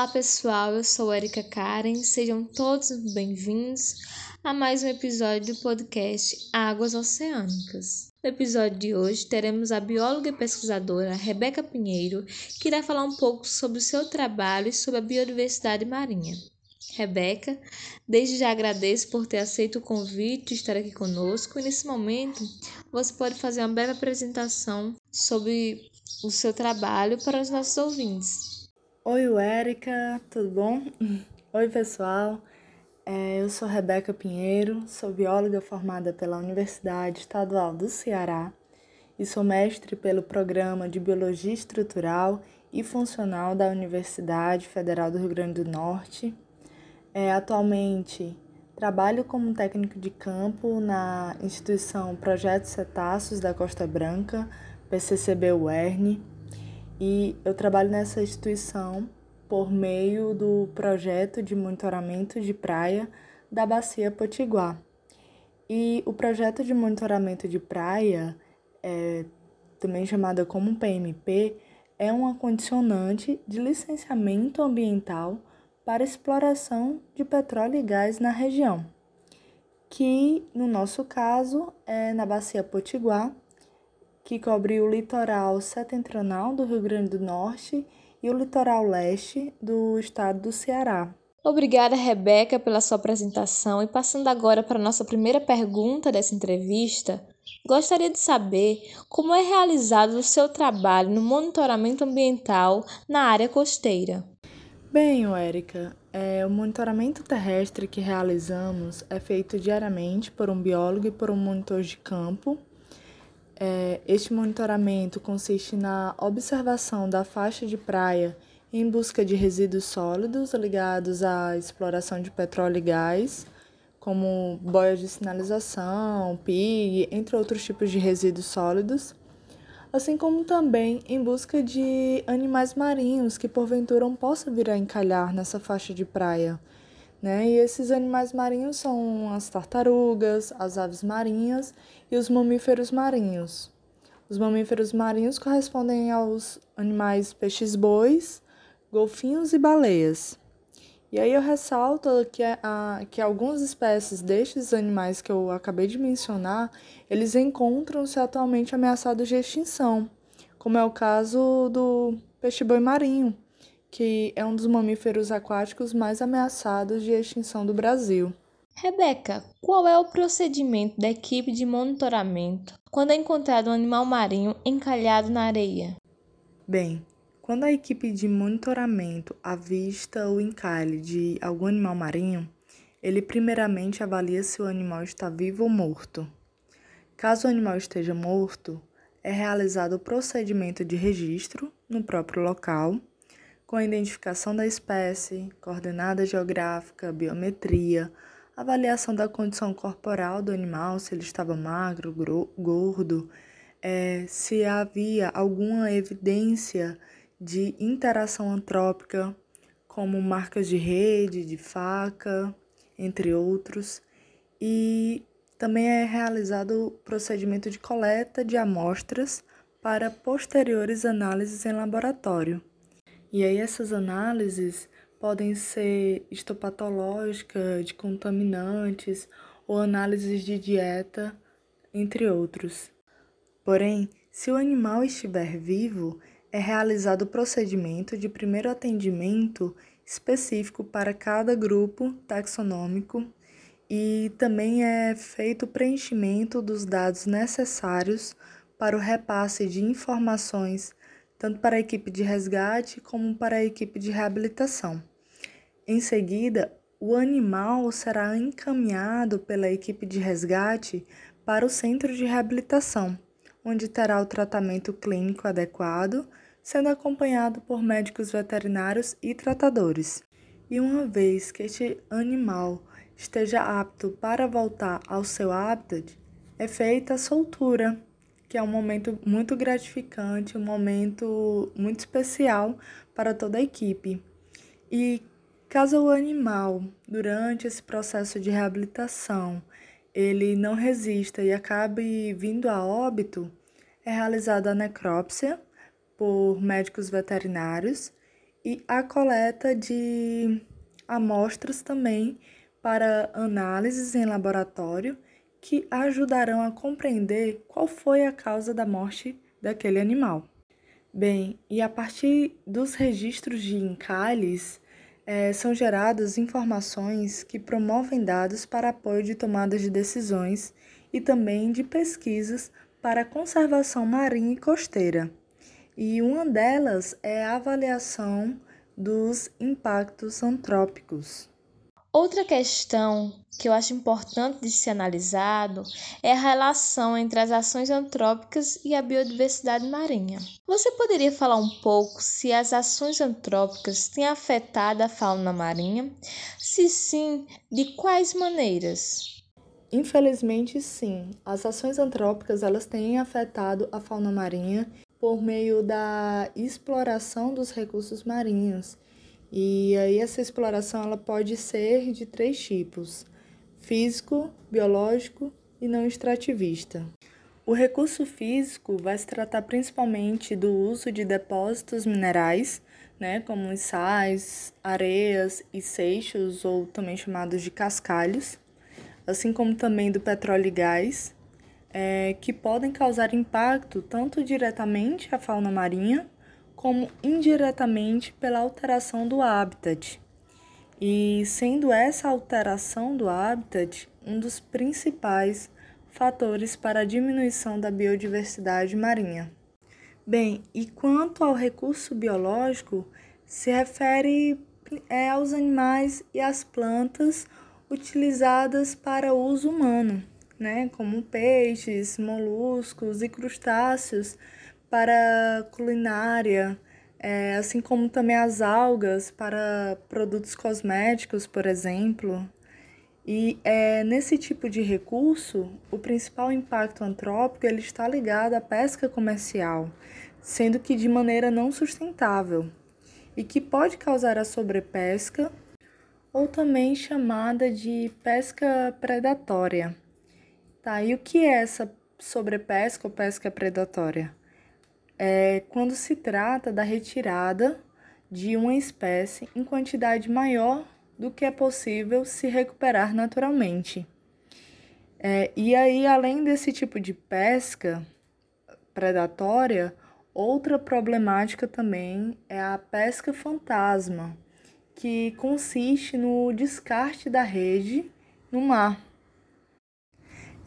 Olá pessoal, eu sou Erika Karen, sejam todos bem-vindos a mais um episódio do podcast Águas Oceânicas. No episódio de hoje teremos a bióloga e pesquisadora Rebeca Pinheiro, que irá falar um pouco sobre o seu trabalho e sobre a biodiversidade marinha. Rebeca, desde já agradeço por ter aceito o convite de estar aqui conosco e nesse momento você pode fazer uma breve apresentação sobre o seu trabalho para os nossos ouvintes. Oi, Érica, tudo bom? Oi, pessoal. É, eu sou Rebeca Pinheiro, sou bióloga formada pela Universidade Estadual do Ceará e sou mestre pelo Programa de Biologia Estrutural e Funcional da Universidade Federal do Rio Grande do Norte. É, atualmente trabalho como técnico de campo na instituição Projetos Cetáceos da Costa Branca, PCCB UERN, e eu trabalho nessa instituição por meio do projeto de monitoramento de praia da Bacia Potiguar. E o projeto de monitoramento de praia, é, também chamada como PMP, é uma condicionante de licenciamento ambiental para exploração de petróleo e gás na região, que no nosso caso é na Bacia Potiguar que cobre o litoral setentrional do Rio Grande do Norte e o litoral leste do estado do Ceará. Obrigada, Rebeca, pela sua apresentação. E passando agora para a nossa primeira pergunta dessa entrevista, gostaria de saber como é realizado o seu trabalho no monitoramento ambiental na área costeira. Bem, Érica, é, o monitoramento terrestre que realizamos é feito diariamente por um biólogo e por um monitor de campo é, este monitoramento consiste na observação da faixa de praia em busca de resíduos sólidos ligados à exploração de petróleo e gás, como boias de sinalização, PIG, entre outros tipos de resíduos sólidos, assim como também em busca de animais marinhos que porventura possam vir a encalhar nessa faixa de praia né? E esses animais marinhos são as tartarugas, as aves marinhas e os mamíferos marinhos. Os mamíferos marinhos correspondem aos animais peixes-bois, golfinhos e baleias. E aí eu ressalto que, a, que algumas espécies destes animais que eu acabei de mencionar, eles encontram-se atualmente ameaçados de extinção, como é o caso do peixe-boi marinho, que é um dos mamíferos aquáticos mais ameaçados de extinção do Brasil. Rebeca, qual é o procedimento da equipe de monitoramento quando é encontrado um animal marinho encalhado na areia? Bem, quando a equipe de monitoramento avista o encalhe de algum animal marinho, ele primeiramente avalia se o animal está vivo ou morto. Caso o animal esteja morto, é realizado o procedimento de registro no próprio local com a identificação da espécie, coordenada geográfica, biometria, avaliação da condição corporal do animal, se ele estava magro, gordo, é, se havia alguma evidência de interação antrópica, como marcas de rede, de faca, entre outros, e também é realizado o procedimento de coleta de amostras para posteriores análises em laboratório. E aí essas análises podem ser histopatológica, de contaminantes ou análises de dieta, entre outros. Porém, se o animal estiver vivo, é realizado o procedimento de primeiro atendimento específico para cada grupo taxonômico e também é feito o preenchimento dos dados necessários para o repasse de informações tanto para a equipe de resgate como para a equipe de reabilitação. Em seguida, o animal será encaminhado pela equipe de resgate para o centro de reabilitação, onde terá o tratamento clínico adequado, sendo acompanhado por médicos veterinários e tratadores. E uma vez que este animal esteja apto para voltar ao seu habitat, é feita a soltura que é um momento muito gratificante, um momento muito especial para toda a equipe. E caso o animal, durante esse processo de reabilitação, ele não resista e acabe vindo a óbito, é realizada a necrópsia por médicos veterinários e a coleta de amostras também para análises em laboratório que ajudarão a compreender qual foi a causa da morte daquele animal. Bem, e a partir dos registros de encalhes, é, são geradas informações que promovem dados para apoio de tomadas de decisões e também de pesquisas para conservação marinha e costeira. E uma delas é a avaliação dos impactos antrópicos. Outra questão que eu acho importante de ser analisado é a relação entre as ações antrópicas e a biodiversidade marinha. Você poderia falar um pouco se as ações antrópicas têm afetado a fauna marinha? Se sim, de quais maneiras? Infelizmente, sim. As ações antrópicas elas têm afetado a fauna marinha por meio da exploração dos recursos marinhos e aí essa exploração ela pode ser de três tipos: físico, biológico e não extrativista. O recurso físico vai se tratar principalmente do uso de depósitos minerais, né, como os sais, areias e seixos, ou também chamados de cascalhos, assim como também do petróleo e gás, é, que podem causar impacto tanto diretamente à fauna marinha como indiretamente pela alteração do habitat. E sendo essa alteração do habitat um dos principais fatores para a diminuição da biodiversidade marinha. Bem, e quanto ao recurso biológico, se refere é, aos animais e às plantas utilizadas para uso humano, né, como peixes, moluscos e crustáceos, para culinária, é, assim como também as algas para produtos cosméticos, por exemplo. E é, nesse tipo de recurso, o principal impacto antrópico ele está ligado à pesca comercial, sendo que de maneira não sustentável, e que pode causar a sobrepesca, ou também chamada de pesca predatória. Tá, e o que é essa sobrepesca ou pesca predatória? É quando se trata da retirada de uma espécie em quantidade maior do que é possível se recuperar naturalmente. É, e aí, além desse tipo de pesca predatória, outra problemática também é a pesca fantasma, que consiste no descarte da rede no mar.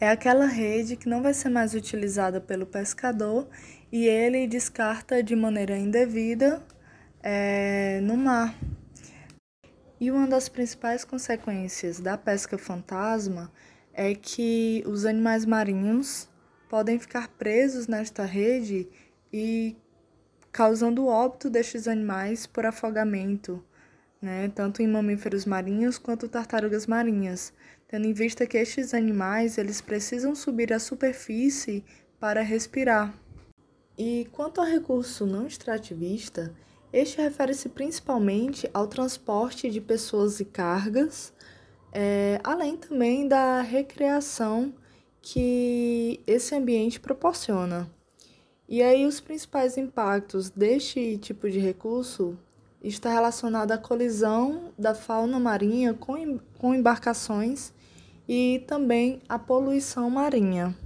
É aquela rede que não vai ser mais utilizada pelo pescador e ele descarta de maneira indevida é, no mar. E uma das principais consequências da pesca fantasma é que os animais marinhos podem ficar presos nesta rede e causando o óbito destes animais por afogamento, né, tanto em mamíferos marinhos quanto tartarugas marinhas, tendo em vista que estes animais eles precisam subir à superfície para respirar. E quanto ao recurso não extrativista, este refere-se principalmente ao transporte de pessoas e cargas, é, além também da recreação que esse ambiente proporciona. E aí os principais impactos deste tipo de recurso está relacionado à colisão da fauna marinha com, com embarcações e também à poluição marinha.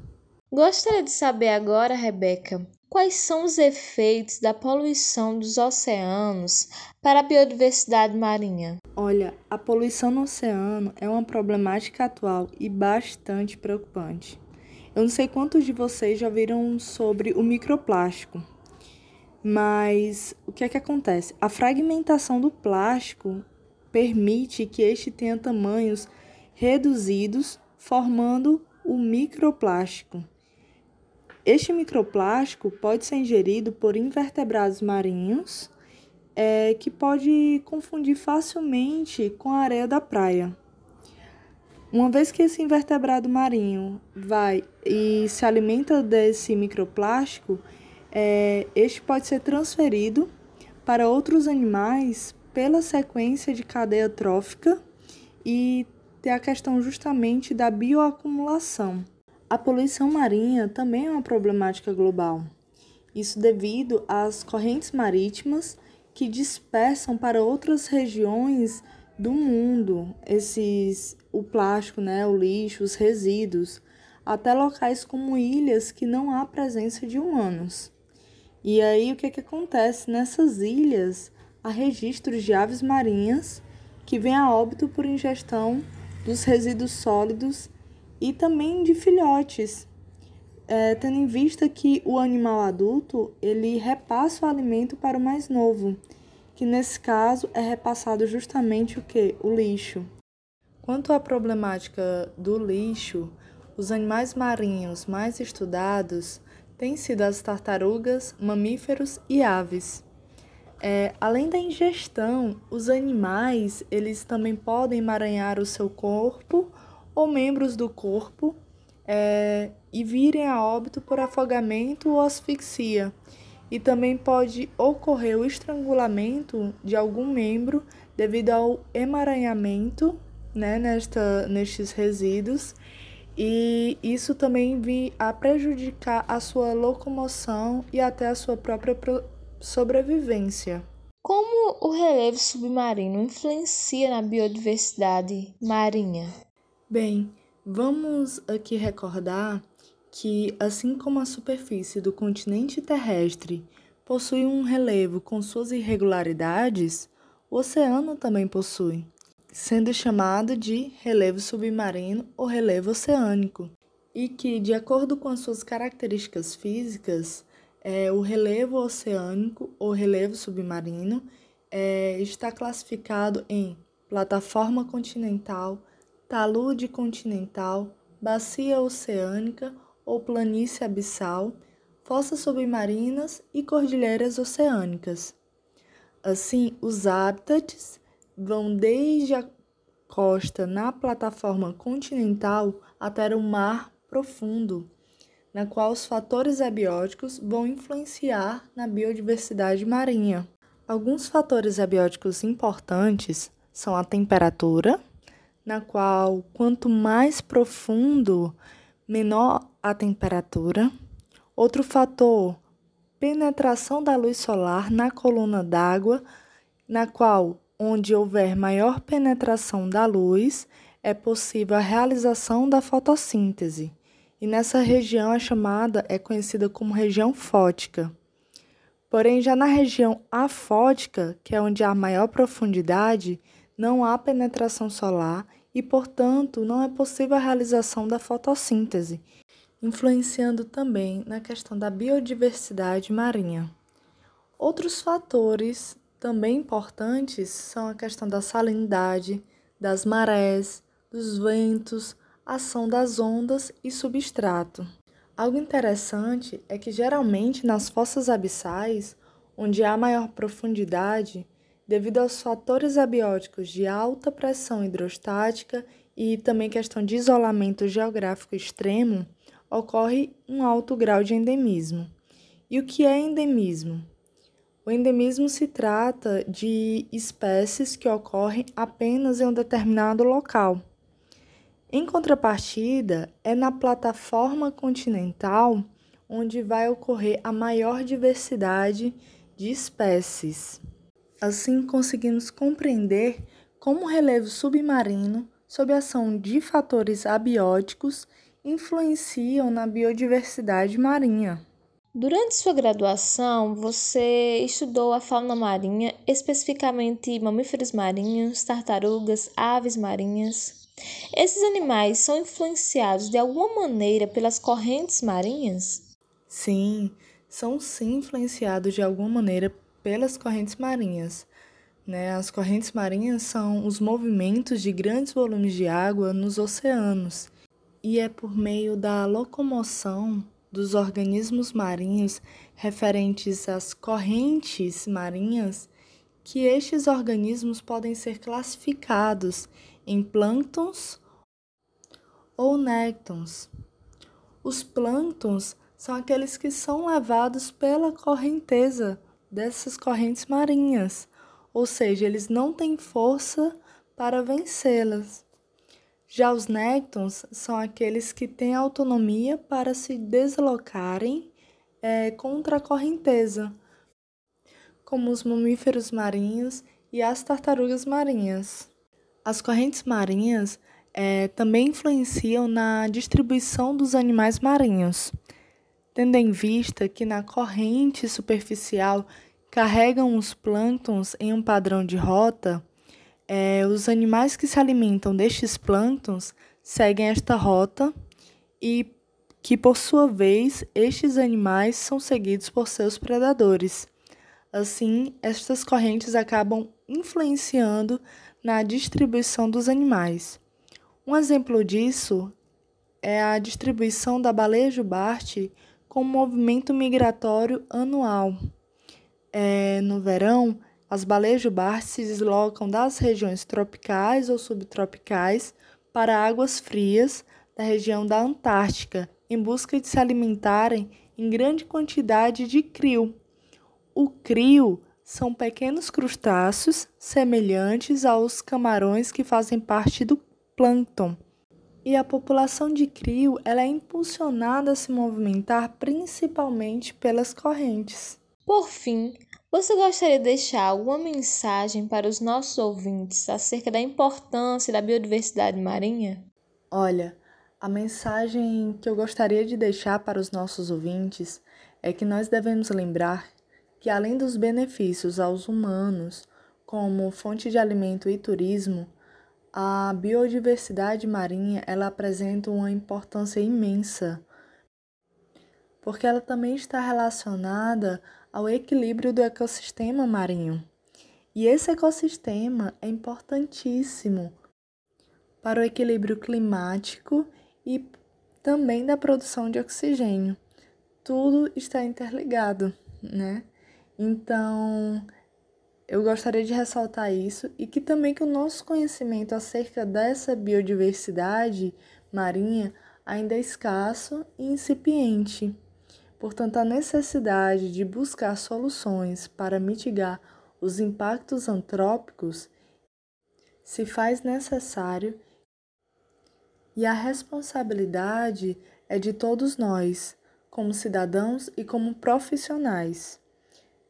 Gostaria de saber agora, Rebeca, Quais são os efeitos da poluição dos oceanos para a biodiversidade marinha? Olha, a poluição no oceano é uma problemática atual e bastante preocupante. Eu não sei quantos de vocês já viram sobre o microplástico, mas o que é que acontece? A fragmentação do plástico permite que este tenha tamanhos reduzidos, formando o microplástico. Este microplástico pode ser ingerido por invertebrados marinhos, é, que pode confundir facilmente com a areia da praia. Uma vez que esse invertebrado marinho vai e se alimenta desse microplástico, é, este pode ser transferido para outros animais pela sequência de cadeia trófica e ter a questão justamente da bioacumulação. A poluição marinha também é uma problemática global. Isso devido às correntes marítimas que dispersam para outras regiões do mundo esses o plástico, né, o lixo, os resíduos, até locais como ilhas que não há presença de humanos. E aí o que, que acontece? Nessas ilhas há registros de aves marinhas que vêm a óbito por ingestão dos resíduos sólidos e também de filhotes, é, tendo em vista que o animal adulto ele repassa o alimento para o mais novo, que nesse caso é repassado justamente o que? O lixo. Quanto à problemática do lixo, os animais marinhos mais estudados têm sido as tartarugas, mamíferos e aves. É, além da ingestão, os animais eles também podem emaranhar o seu corpo ou membros do corpo é, e virem a óbito por afogamento ou asfixia. E também pode ocorrer o estrangulamento de algum membro devido ao emaranhamento né, nesta, nestes resíduos e isso também vi a prejudicar a sua locomoção e até a sua própria sobrevivência. Como o relevo submarino influencia na biodiversidade marinha? Bem, vamos aqui recordar que, assim como a superfície do continente terrestre possui um relevo com suas irregularidades, o oceano também possui, sendo chamado de relevo submarino ou relevo oceânico, e que, de acordo com as suas características físicas, é, o relevo oceânico ou relevo submarino é, está classificado em plataforma continental, talude continental, bacia oceânica ou planície abissal, fossas submarinas e cordilheiras oceânicas. Assim, os hábitats vão desde a costa na plataforma continental até o mar profundo na qual os fatores abióticos vão influenciar na biodiversidade marinha. Alguns fatores abióticos importantes são a temperatura, na qual quanto mais profundo, menor a temperatura. Outro fator, penetração da luz solar na coluna d'água, na qual onde houver maior penetração da luz, é possível a realização da fotossíntese e nessa região a chamada é conhecida como região fótica. Porém, já na região afótica, que é onde há maior profundidade, não há penetração solar e, portanto, não é possível a realização da fotossíntese, influenciando também na questão da biodiversidade marinha. Outros fatores também importantes são a questão da salinidade, das marés, dos ventos, ação das ondas e substrato. Algo interessante é que geralmente nas fossas abissais, onde há maior profundidade, devido aos fatores abióticos de alta pressão hidrostática e também questão de isolamento geográfico extremo, ocorre um alto grau de endemismo. E o que é endemismo? O endemismo se trata de espécies que ocorrem apenas em um determinado local em contrapartida, é na plataforma continental onde vai ocorrer a maior diversidade de espécies. Assim, conseguimos compreender como o relevo submarino, sob a ação de fatores abióticos, influenciam na biodiversidade marinha. Durante sua graduação, você estudou a fauna marinha, especificamente mamíferos marinhos, tartarugas, aves marinhas. Esses animais são influenciados de alguma maneira pelas correntes marinhas? Sim, são sim influenciados de alguma maneira pelas correntes marinhas. Né? As correntes marinhas são os movimentos de grandes volumes de água nos oceanos, e é por meio da locomoção dos organismos marinhos referentes às correntes marinhas que estes organismos podem ser classificados em plânctons ou néctons. Os plânctons são aqueles que são levados pela correnteza dessas correntes marinhas, ou seja, eles não têm força para vencê-las. Já os néctons são aqueles que têm autonomia para se deslocarem é, contra a correnteza, como os mamíferos marinhos e as tartarugas marinhas. As correntes marinhas é, também influenciam na distribuição dos animais marinhos, tendo em vista que na corrente superficial carregam os plânctons em um padrão de rota, é, os animais que se alimentam destes plânctons seguem esta rota e que, por sua vez, estes animais são seguidos por seus predadores. Assim, estas correntes acabam influenciando na distribuição dos animais. Um exemplo disso é a distribuição da baleia jubarte com movimento migratório anual. É, no verão, as baleias jubartes se deslocam das regiões tropicais ou subtropicais para águas frias da região da Antártica em busca de se alimentarem em grande quantidade de crio. O crio são pequenos crustáceos semelhantes aos camarões que fazem parte do plâncton. E a população de crio ela é impulsionada a se movimentar principalmente pelas correntes. Por fim, você gostaria de deixar alguma mensagem para os nossos ouvintes acerca da importância da biodiversidade marinha? Olha, a mensagem que eu gostaria de deixar para os nossos ouvintes é que nós devemos lembrar que, além dos benefícios aos humanos, como fonte de alimento e turismo, a biodiversidade marinha ela apresenta uma importância imensa, porque ela também está relacionada ao equilíbrio do ecossistema marinho. E esse ecossistema é importantíssimo para o equilíbrio climático e também da produção de oxigênio. Tudo está interligado, né? Então, eu gostaria de ressaltar isso e que também que o nosso conhecimento acerca dessa biodiversidade marinha ainda é escasso e incipiente. Portanto, a necessidade de buscar soluções para mitigar os impactos antrópicos se faz necessário e a responsabilidade é de todos nós, como cidadãos e como profissionais.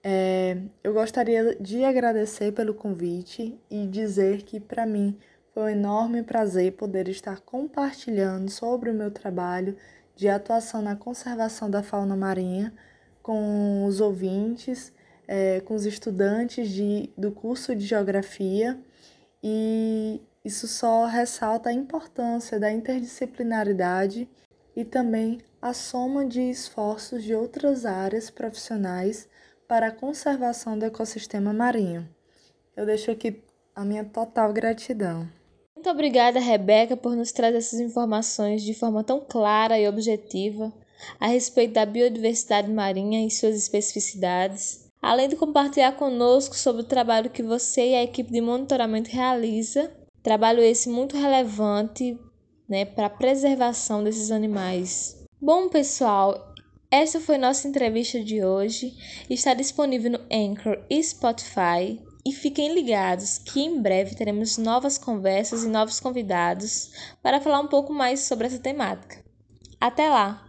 É, eu gostaria de agradecer pelo convite e dizer que para mim foi um enorme prazer poder estar compartilhando sobre o meu trabalho de atuação na conservação da fauna marinha com os ouvintes, é, com os estudantes de, do curso de Geografia. E isso só ressalta a importância da interdisciplinaridade e também a soma de esforços de outras áreas profissionais para a conservação do ecossistema marinho. Eu deixo aqui a minha total gratidão. Muito obrigada, Rebeca, por nos trazer essas informações de forma tão clara e objetiva a respeito da biodiversidade marinha e suas especificidades, além de compartilhar conosco sobre o trabalho que você e a equipe de monitoramento realiza, trabalho esse muito relevante né, para a preservação desses animais. Bom, pessoal, essa foi nossa entrevista de hoje. Está disponível no Anchor e Spotify. E fiquem ligados que em breve teremos novas conversas e novos convidados para falar um pouco mais sobre essa temática. Até lá!